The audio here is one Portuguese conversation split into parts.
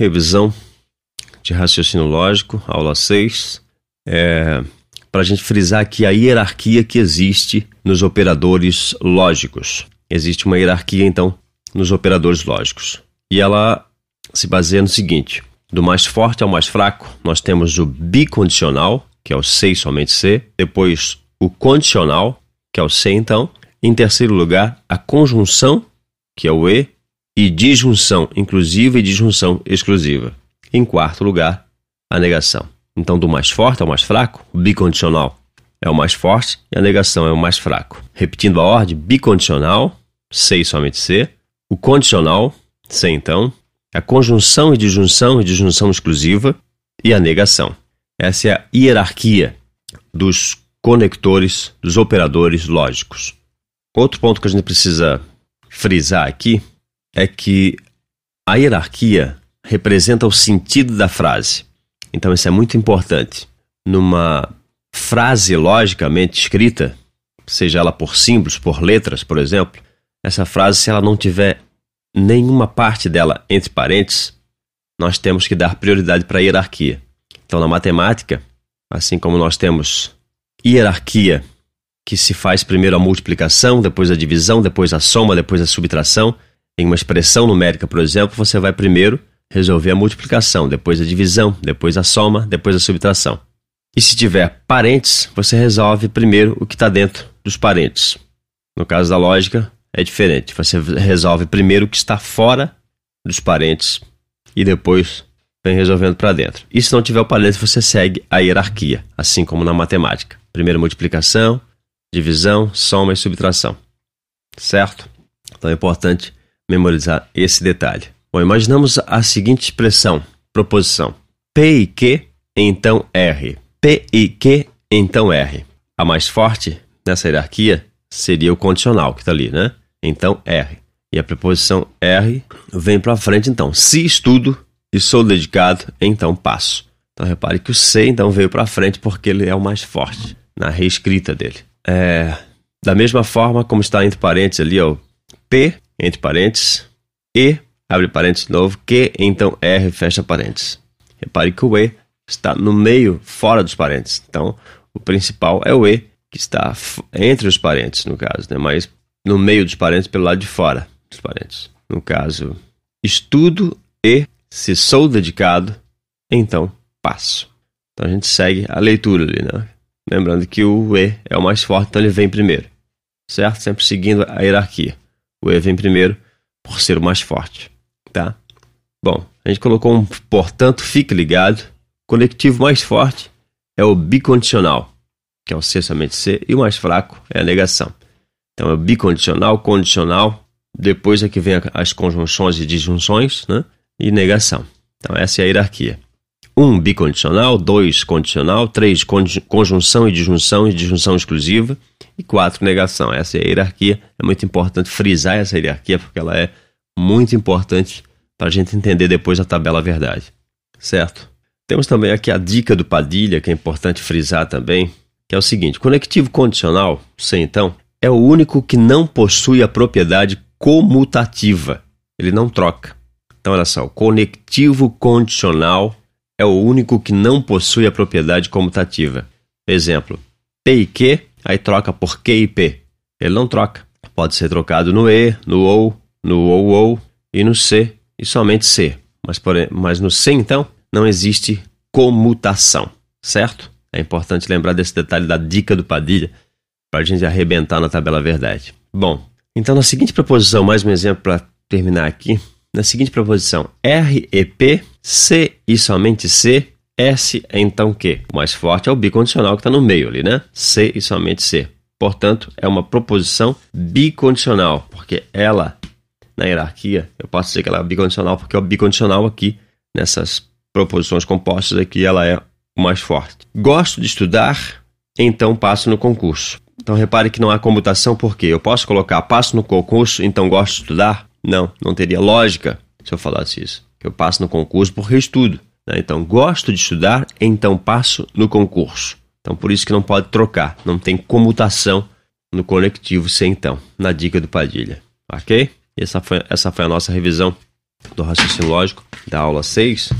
revisão de raciocínio lógico, aula 6. É, para a gente frisar aqui a hierarquia que existe nos operadores lógicos. Existe uma hierarquia, então, nos operadores lógicos. E ela se baseia no seguinte: do mais forte ao mais fraco, nós temos o bicondicional, que é o C e somente C, depois o condicional, que é o C então, em terceiro lugar, a conjunção, que é o E, e disjunção inclusiva e disjunção exclusiva. Em quarto lugar, a negação. Então, do mais forte ao mais fraco, bicondicional é o mais forte e a negação é o mais fraco. Repetindo a ordem, bicondicional, e somente C, o condicional, C então, a conjunção e disjunção e disjunção exclusiva e a negação. Essa é a hierarquia dos conectores, dos operadores lógicos. Outro ponto que a gente precisa frisar aqui é que a hierarquia representa o sentido da frase. Então isso é muito importante. Numa frase logicamente escrita, seja ela por símbolos, por letras, por exemplo, essa frase, se ela não tiver nenhuma parte dela entre parênteses, nós temos que dar prioridade para a hierarquia. Então, na matemática, assim como nós temos hierarquia, que se faz primeiro a multiplicação, depois a divisão, depois a soma, depois a subtração, em uma expressão numérica, por exemplo, você vai primeiro resolver a multiplicação, depois a divisão, depois a soma, depois a subtração. E se tiver parentes, você resolve primeiro o que está dentro dos parentes. No caso da lógica, é diferente. Você resolve primeiro o que está fora dos parentes e depois vem resolvendo para dentro. E se não tiver o parente, você segue a hierarquia, assim como na matemática. Primeiro multiplicação, divisão, soma e subtração. Certo? Então é importante memorizar esse detalhe. Bom, imaginamos a seguinte expressão, proposição. P e Q, então R. P e Q, então R. A mais forte nessa hierarquia seria o condicional que está ali, né? Então R. E a preposição R vem para frente, então. Se estudo e sou dedicado, então passo. Então repare que o C então veio para frente porque ele é o mais forte na reescrita dele. É, da mesma forma como está entre parênteses ali, ó, P entre parênteses, E abre parênteses de novo, Q, então R, fecha parênteses. Repare que o E está no meio, fora dos parênteses. Então, o principal é o E, que está entre os parênteses, no caso, né? mas no meio dos parênteses, pelo lado de fora dos parênteses. No caso, estudo e, se sou dedicado, então passo. Então a gente segue a leitura ali, né? Lembrando que o E é o mais forte, então ele vem primeiro. Certo? Sempre seguindo a hierarquia. O E vem primeiro por ser o mais forte tá? Bom, a gente colocou um portanto, fique ligado. O conectivo mais forte é o bicondicional, que é o C somente C, e o mais fraco é a negação. Então é bicondicional, condicional, depois é que vem as conjunções e disjunções, né? E negação. Então essa é a hierarquia. Um bicondicional, dois condicional, três conjunção e disjunção e disjunção exclusiva e quatro negação. Essa é a hierarquia. É muito importante frisar essa hierarquia porque ela é muito importante para a gente entender depois a tabela verdade, certo? Temos também aqui a dica do Padilha, que é importante frisar também, que é o seguinte: conectivo condicional, C então, é o único que não possui a propriedade comutativa. Ele não troca. Então, olha só, o conectivo condicional é o único que não possui a propriedade comutativa. Exemplo, P e Q, aí troca por Q e P. Ele não troca. Pode ser trocado no E, no OU, no ou e no C e somente C. Mas, porém, mas no C, então, não existe comutação, certo? É importante lembrar desse detalhe da dica do Padilha para a gente arrebentar na tabela verdade. Bom, então na seguinte proposição, mais um exemplo para terminar aqui. Na seguinte proposição, R e P, C e somente C, S é então Q. O mais forte é o bicondicional que está no meio ali, né? C e somente C. Portanto, é uma proposição bicondicional, porque ela na hierarquia, eu posso dizer que ela é bicondicional, porque o bicondicional aqui, nessas proposições compostas aqui, ela é o mais forte. Gosto de estudar, então passo no concurso. Então repare que não há comutação, porque eu posso colocar passo no concurso, então gosto de estudar? Não, não teria lógica se eu falasse isso. Eu passo no concurso porque eu estudo. Né? Então gosto de estudar, então passo no concurso. Então por isso que não pode trocar, não tem comutação no conectivo sem então, na dica do Padilha. Ok? essa foi, essa foi a nossa revisão do raciocínio lógico da aula 6.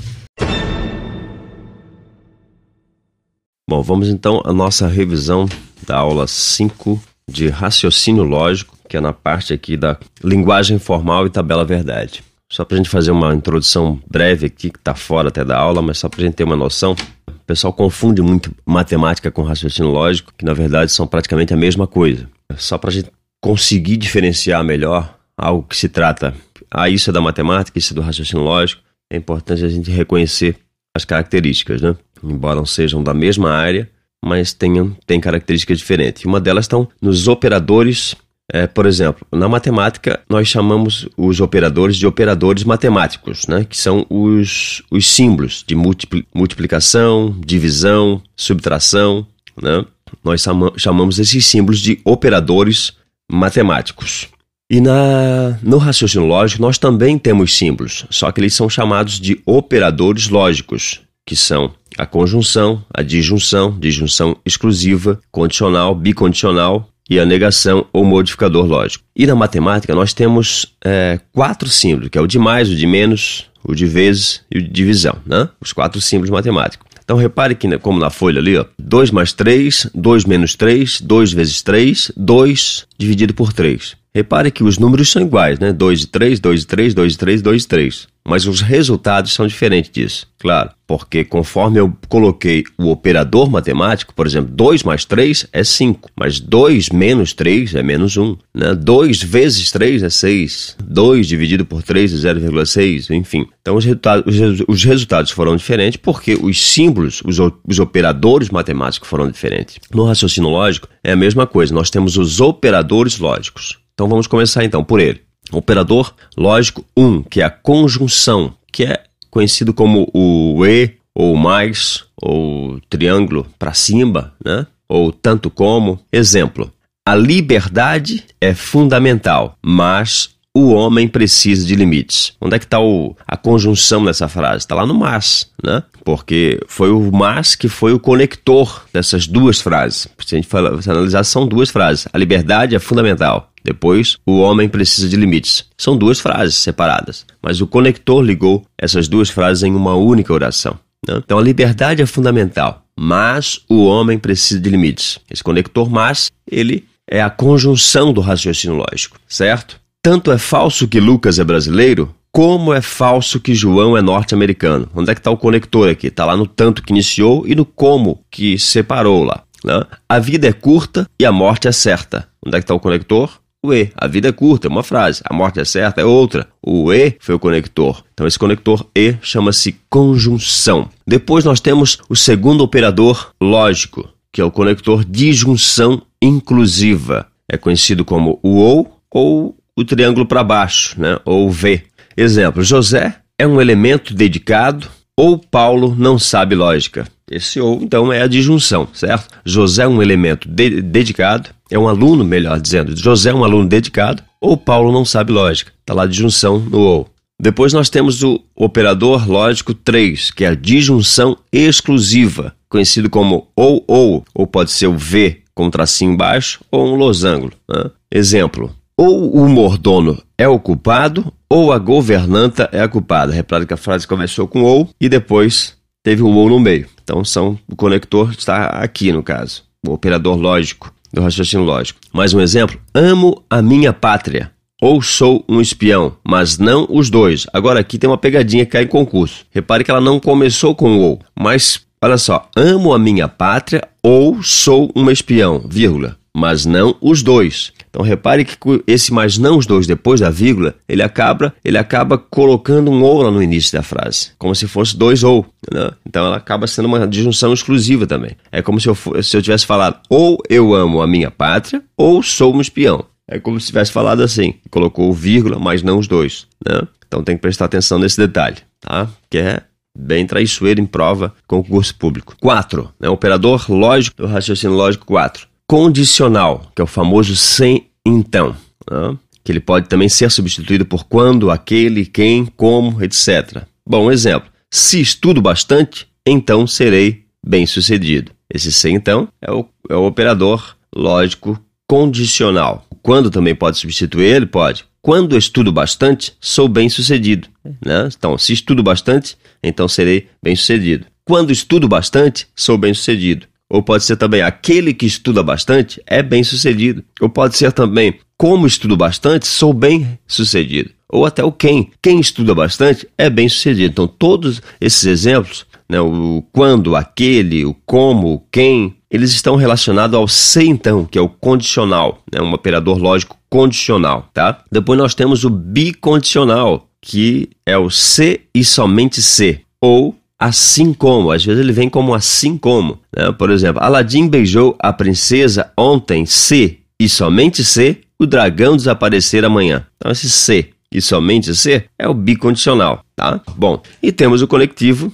Bom, vamos então à nossa revisão da aula 5 de raciocínio lógico, que é na parte aqui da linguagem formal e tabela verdade. Só para a gente fazer uma introdução breve aqui, que está fora até da aula, mas só para a gente ter uma noção. O pessoal confunde muito matemática com raciocínio lógico, que na verdade são praticamente a mesma coisa. Só para a gente conseguir diferenciar melhor algo que se trata, ah, isso é da matemática, isso é do raciocínio lógico, é importante a gente reconhecer as características, né? Embora sejam da mesma área, mas tenham têm características diferentes. Uma delas estão nos operadores é, por exemplo, na matemática, nós chamamos os operadores de operadores matemáticos, né? que são os, os símbolos de multiplicação, divisão, subtração. Né? Nós chamamos esses símbolos de operadores matemáticos. E na, no raciocínio lógico, nós também temos símbolos, só que eles são chamados de operadores lógicos, que são a conjunção, a disjunção, disjunção exclusiva, condicional, bicondicional e a negação ou modificador lógico. E na matemática nós temos é, quatro símbolos, que é o de mais, o de menos, o de vezes e o de divisão, né? Os quatro símbolos matemáticos. Então repare que, né, como na folha ali, ó, 2 mais 3, 2 menos 3, 2 vezes 3, 2 dividido por 3. Repare que os números são iguais, né? 2 e 3, 2 e 3, 2 e 3, 2 e 3. Mas os resultados são diferentes disso, claro. Porque conforme eu coloquei o operador matemático, por exemplo, 2 mais 3 é 5, mas 2 menos 3 é menos 1. Né? 2 vezes 3 é 6, 2 dividido por 3 é 0,6, enfim. Então os resultados, os resultados foram diferentes porque os símbolos, os, os operadores matemáticos foram diferentes. No raciocínio lógico é a mesma coisa, nós temos os operadores lógicos. Então vamos começar então por ele. Operador lógico 1, um, que é a conjunção, que é conhecido como o e ou mais ou triângulo para cima, né? Ou tanto como. Exemplo: a liberdade é fundamental, mas o homem precisa de limites. Onde é que está a conjunção nessa frase? Está lá no mas, né? Porque foi o mas que foi o conector dessas duas frases. Se a gente for, se analisar, são duas frases. A liberdade é fundamental. Depois, o homem precisa de limites. São duas frases separadas, mas o conector ligou essas duas frases em uma única oração. Né? Então, a liberdade é fundamental, mas o homem precisa de limites. Esse conector mas, ele é a conjunção do raciocínio lógico, certo? Tanto é falso que Lucas é brasileiro, como é falso que João é norte-americano. Onde é que está o conector aqui? Está lá no tanto que iniciou e no como que separou lá. Né? A vida é curta e a morte é certa. Onde é que está o conector? O E. A vida é curta, é uma frase. A morte é certa, é outra. O E foi o conector. Então, esse conector E chama-se conjunção. Depois, nós temos o segundo operador lógico, que é o conector disjunção inclusiva. É conhecido como o OU ou o triângulo para baixo, né? ou V. Exemplo: José é um elemento dedicado ou Paulo não sabe lógica. Esse ou, então, é a disjunção, certo? José é um elemento de dedicado, é um aluno, melhor dizendo. José é um aluno dedicado ou Paulo não sabe lógica. Está lá a disjunção no ou. Depois nós temos o operador lógico 3, que é a disjunção exclusiva, conhecido como ou ou, ou pode ser o V com um tracinho embaixo ou um losango. Né? Exemplo: ou o mordomo é o culpado, ou a governanta é a culpada. Repare que a frase começou com ou e depois teve o ou no meio. Então são, o conector está aqui no caso, o operador lógico, do raciocínio lógico. Mais um exemplo: amo a minha pátria. Ou sou um espião, mas não os dois. Agora aqui tem uma pegadinha que cai em concurso. Repare que ela não começou com ou, mas olha só, amo a minha pátria ou sou um espião, vírgula, mas não os dois. Então repare que esse mais não os dois depois da vírgula, ele acaba, ele acaba colocando um ou lá no início da frase, como se fosse dois ou. Né? Então ela acaba sendo uma disjunção exclusiva também. É como se eu, se eu tivesse falado ou eu amo a minha pátria ou sou um espião. É como se tivesse falado assim, colocou vírgula, mas não os dois. Né? Então tem que prestar atenção nesse detalhe, tá? Que é bem traiçoeiro em prova concurso público. 4. Né? Operador lógico do raciocínio lógico 4 condicional, que é o famoso sem então, né? que ele pode também ser substituído por quando, aquele, quem, como, etc. Bom, exemplo: se estudo bastante, então serei bem-sucedido. Esse se então é o, é o operador lógico condicional. Quando também pode substituir ele? Pode. quando estudo bastante, sou bem-sucedido. Né? Então, se estudo bastante, então serei bem-sucedido. Quando estudo bastante, sou bem-sucedido. Ou pode ser também aquele que estuda bastante é bem-sucedido. Ou pode ser também como estudo bastante, sou bem-sucedido. Ou até o quem. Quem estuda bastante é bem-sucedido. Então, todos esses exemplos, né, o quando, aquele, o como, o quem, eles estão relacionados ao se então, que é o condicional, né, um operador lógico condicional, tá? Depois nós temos o bicondicional, que é o se e somente se, ou assim como, às vezes ele vem como assim como. Né? Por exemplo, Aladim beijou a princesa ontem se e somente se o dragão desaparecer amanhã. Então esse se e somente se é o bicondicional, tá? Bom, e temos o conectivo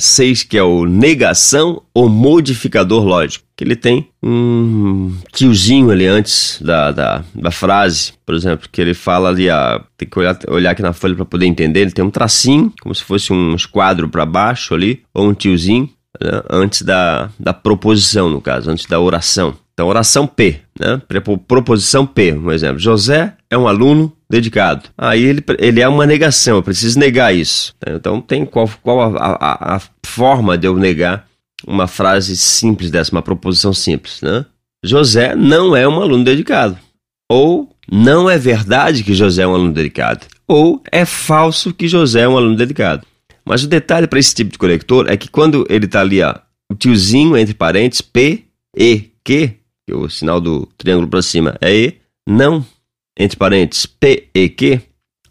6, é, que é o negação ou modificador lógico, que ele tem um tiozinho ali antes da, da, da frase, por exemplo, que ele fala ali, a, tem que olhar, olhar aqui na folha para poder entender, ele tem um tracinho, como se fosse um esquadro para baixo ali, ou um tiozinho, né, antes da, da proposição, no caso, antes da oração. Então, oração P, né? Proposição P, um exemplo. José é um aluno dedicado. Aí ele, ele é uma negação, eu preciso negar isso. Então, tem qual, qual a, a, a forma de eu negar uma frase simples dessa, uma proposição simples, né? José não é um aluno dedicado. Ou não é verdade que José é um aluno dedicado. Ou é falso que José é um aluno dedicado. Mas o detalhe para esse tipo de conector é que quando ele está ali, ó, o tiozinho entre parênteses, P, E, Q, que o sinal do triângulo para cima é E, não, entre parênteses, P, E, Q,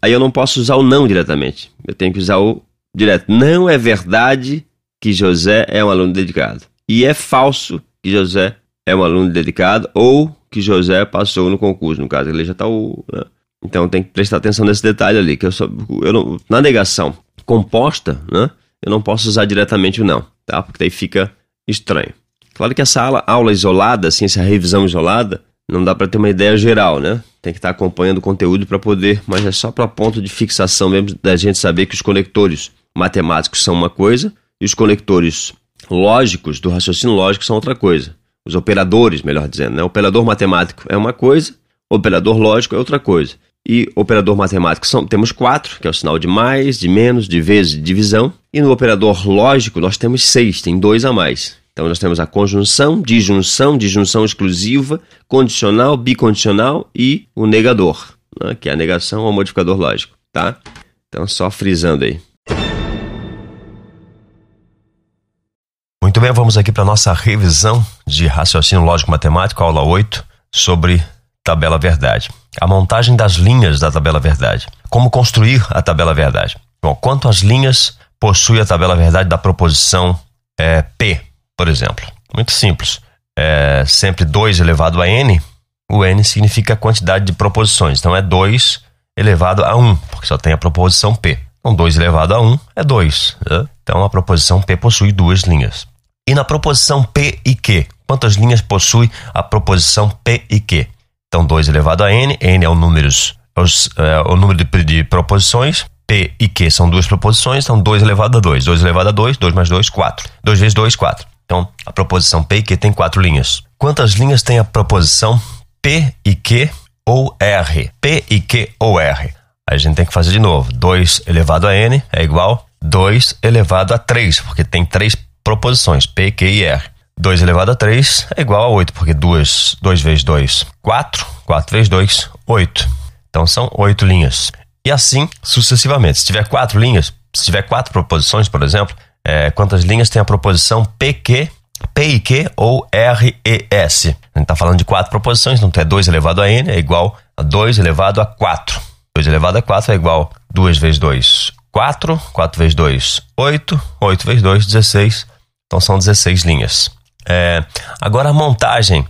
aí eu não posso usar o não diretamente. Eu tenho que usar o direto. Não é verdade que José é um aluno dedicado. E é falso que José é um aluno dedicado ou que José passou no concurso, no caso, ele já está o. Né? Então tem que prestar atenção nesse detalhe ali, que eu só. Eu não, na negação composta, né? Eu não posso usar diretamente o não, tá? Porque daí fica estranho. Claro que essa aula, aula isolada, assim, essa revisão isolada, não dá para ter uma ideia geral, né? Tem que estar tá acompanhando o conteúdo para poder, mas é só para ponto de fixação mesmo da gente saber que os conectores matemáticos são uma coisa e os conectores lógicos do raciocínio lógico são outra coisa. Os operadores, melhor dizendo, né? Operador matemático é uma coisa, operador lógico é outra coisa. E operador matemático são, temos quatro, que é o sinal de mais, de menos, de vezes, de divisão. E no operador lógico nós temos seis, tem dois a mais. Então nós temos a conjunção, disjunção, disjunção exclusiva, condicional, bicondicional e o negador, né, que é a negação ao modificador lógico, tá? Então só frisando aí. Muito bem, vamos aqui para nossa revisão de raciocínio lógico matemático, aula 8, sobre tabela verdade. A montagem das linhas da tabela verdade. Como construir a tabela verdade? Bom, quanto linhas possui a tabela verdade da proposição é, P? por exemplo. Muito simples. É sempre 2 elevado a n, o n significa a quantidade de proposições. Então é 2 elevado a 1, porque só tem a proposição p. Então 2 elevado a 1 é 2. Né? Então a proposição p possui duas linhas. E na proposição p e q, quantas linhas possui a proposição p e q? Então 2 elevado a n, n é o, números, é, o número de, de proposições, P e Q são duas proposições, então 2 elevado a 2. 2 elevado a 2, 2 mais 2, 4. 2 vezes 2, 4. Então, a proposição P e Q tem quatro linhas. Quantas linhas tem a proposição P e Q ou R? P e Q ou R? Aí a gente tem que fazer de novo. 2 elevado a N é igual 2 elevado a 3, porque tem três proposições, P, Q e R. 2 elevado a 3 é igual a 8, porque 2, 2 vezes 2, 4. 4 vezes 2, 8. Então são 8 linhas. E assim sucessivamente. Se tiver 4 linhas, se tiver 4 proposições, por exemplo, é, quantas linhas tem a proposição PQ, PIQ ou RES. A gente está falando de quatro proposições, então é 2 elevado a n é igual a 2 elevado a 4. 2 elevado a 4 é igual a 2 vezes 2, 4. 4 vezes 2, 8. 8 vezes 2, 16. Então são 16 linhas. É, agora a montagem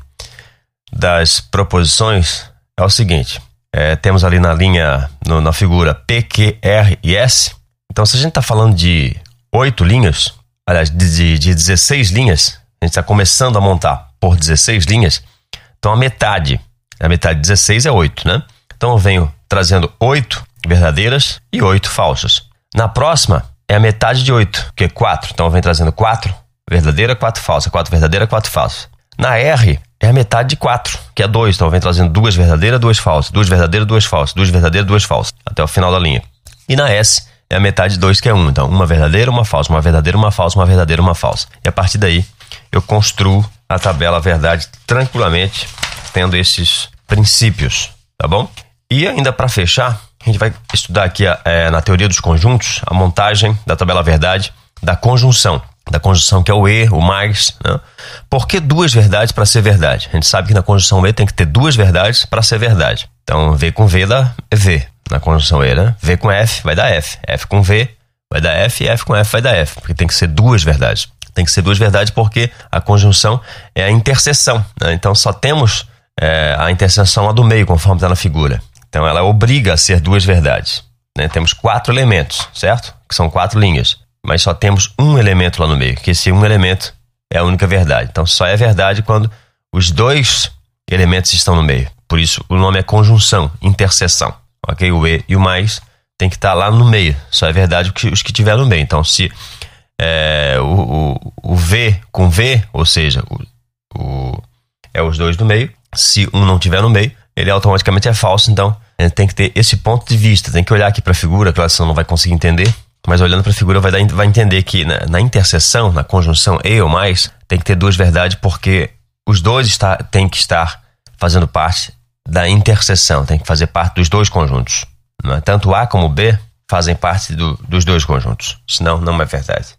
das proposições é o seguinte: é, temos ali na linha, no, na figura P, Q, R e S. Então, se a gente está falando de oito linhas, aliás, de, de 16 linhas, a gente está começando a montar por 16 linhas, então a metade, a metade de 16 é 8, né? Então eu venho trazendo 8 verdadeiras e 8 falsas. Na próxima é a metade de 8, que é 4. Então eu venho trazendo 4 verdadeira, 4 falsa, 4 verdadeira, 4 falsas. Na R é a metade de 4, que é 2. Então vem trazendo duas verdadeiras, duas falsas, duas verdadeiras, duas falsas, duas verdadeiras, duas falsas, até o final da linha. E na S é a metade de 2, que é 1. Um. Então, uma verdadeira, uma falsa, uma verdadeira, uma falsa, uma verdadeira, uma falsa. E a partir daí, eu construo a tabela verdade tranquilamente, tendo esses princípios, tá bom? E ainda para fechar, a gente vai estudar aqui é, na teoria dos conjuntos a montagem da tabela verdade da conjunção. Da conjunção que é o E, o mais. Né? Por que duas verdades para ser verdade? A gente sabe que na conjunção E tem que ter duas verdades para ser verdade. Então, V com V dá V na conjunção E, né? V com F vai dar F. F com V vai dar F F com F vai dar F. Porque tem que ser duas verdades. Tem que ser duas verdades porque a conjunção é a interseção. Né? Então, só temos é, a interseção lá do meio, conforme está na figura. Então ela obriga a ser duas verdades. Né? Temos quatro elementos, certo? Que são quatro linhas. Mas só temos um elemento lá no meio, que esse um elemento é a única verdade. Então só é verdade quando os dois elementos estão no meio. Por isso o nome é conjunção, interseção. Ok? O E e o mais tem que estar lá no meio. Só é verdade os que tiver no meio. Então se é, o, o, o, V com V, ou seja, o, o, é os dois do meio. Se um não tiver no meio, ele automaticamente é falso. Então tem que ter esse ponto de vista, tem que olhar aqui para a figura, claro você não vai conseguir entender, mas olhando para a figura vai, dar, vai entender que na, na, interseção, na conjunção e ou mais, tem que ter duas verdades porque os dois está, têm que estar fazendo parte da interseção, tem que fazer parte dos dois conjuntos. É? Tanto A como B fazem parte do, dos dois conjuntos, senão não é verdade.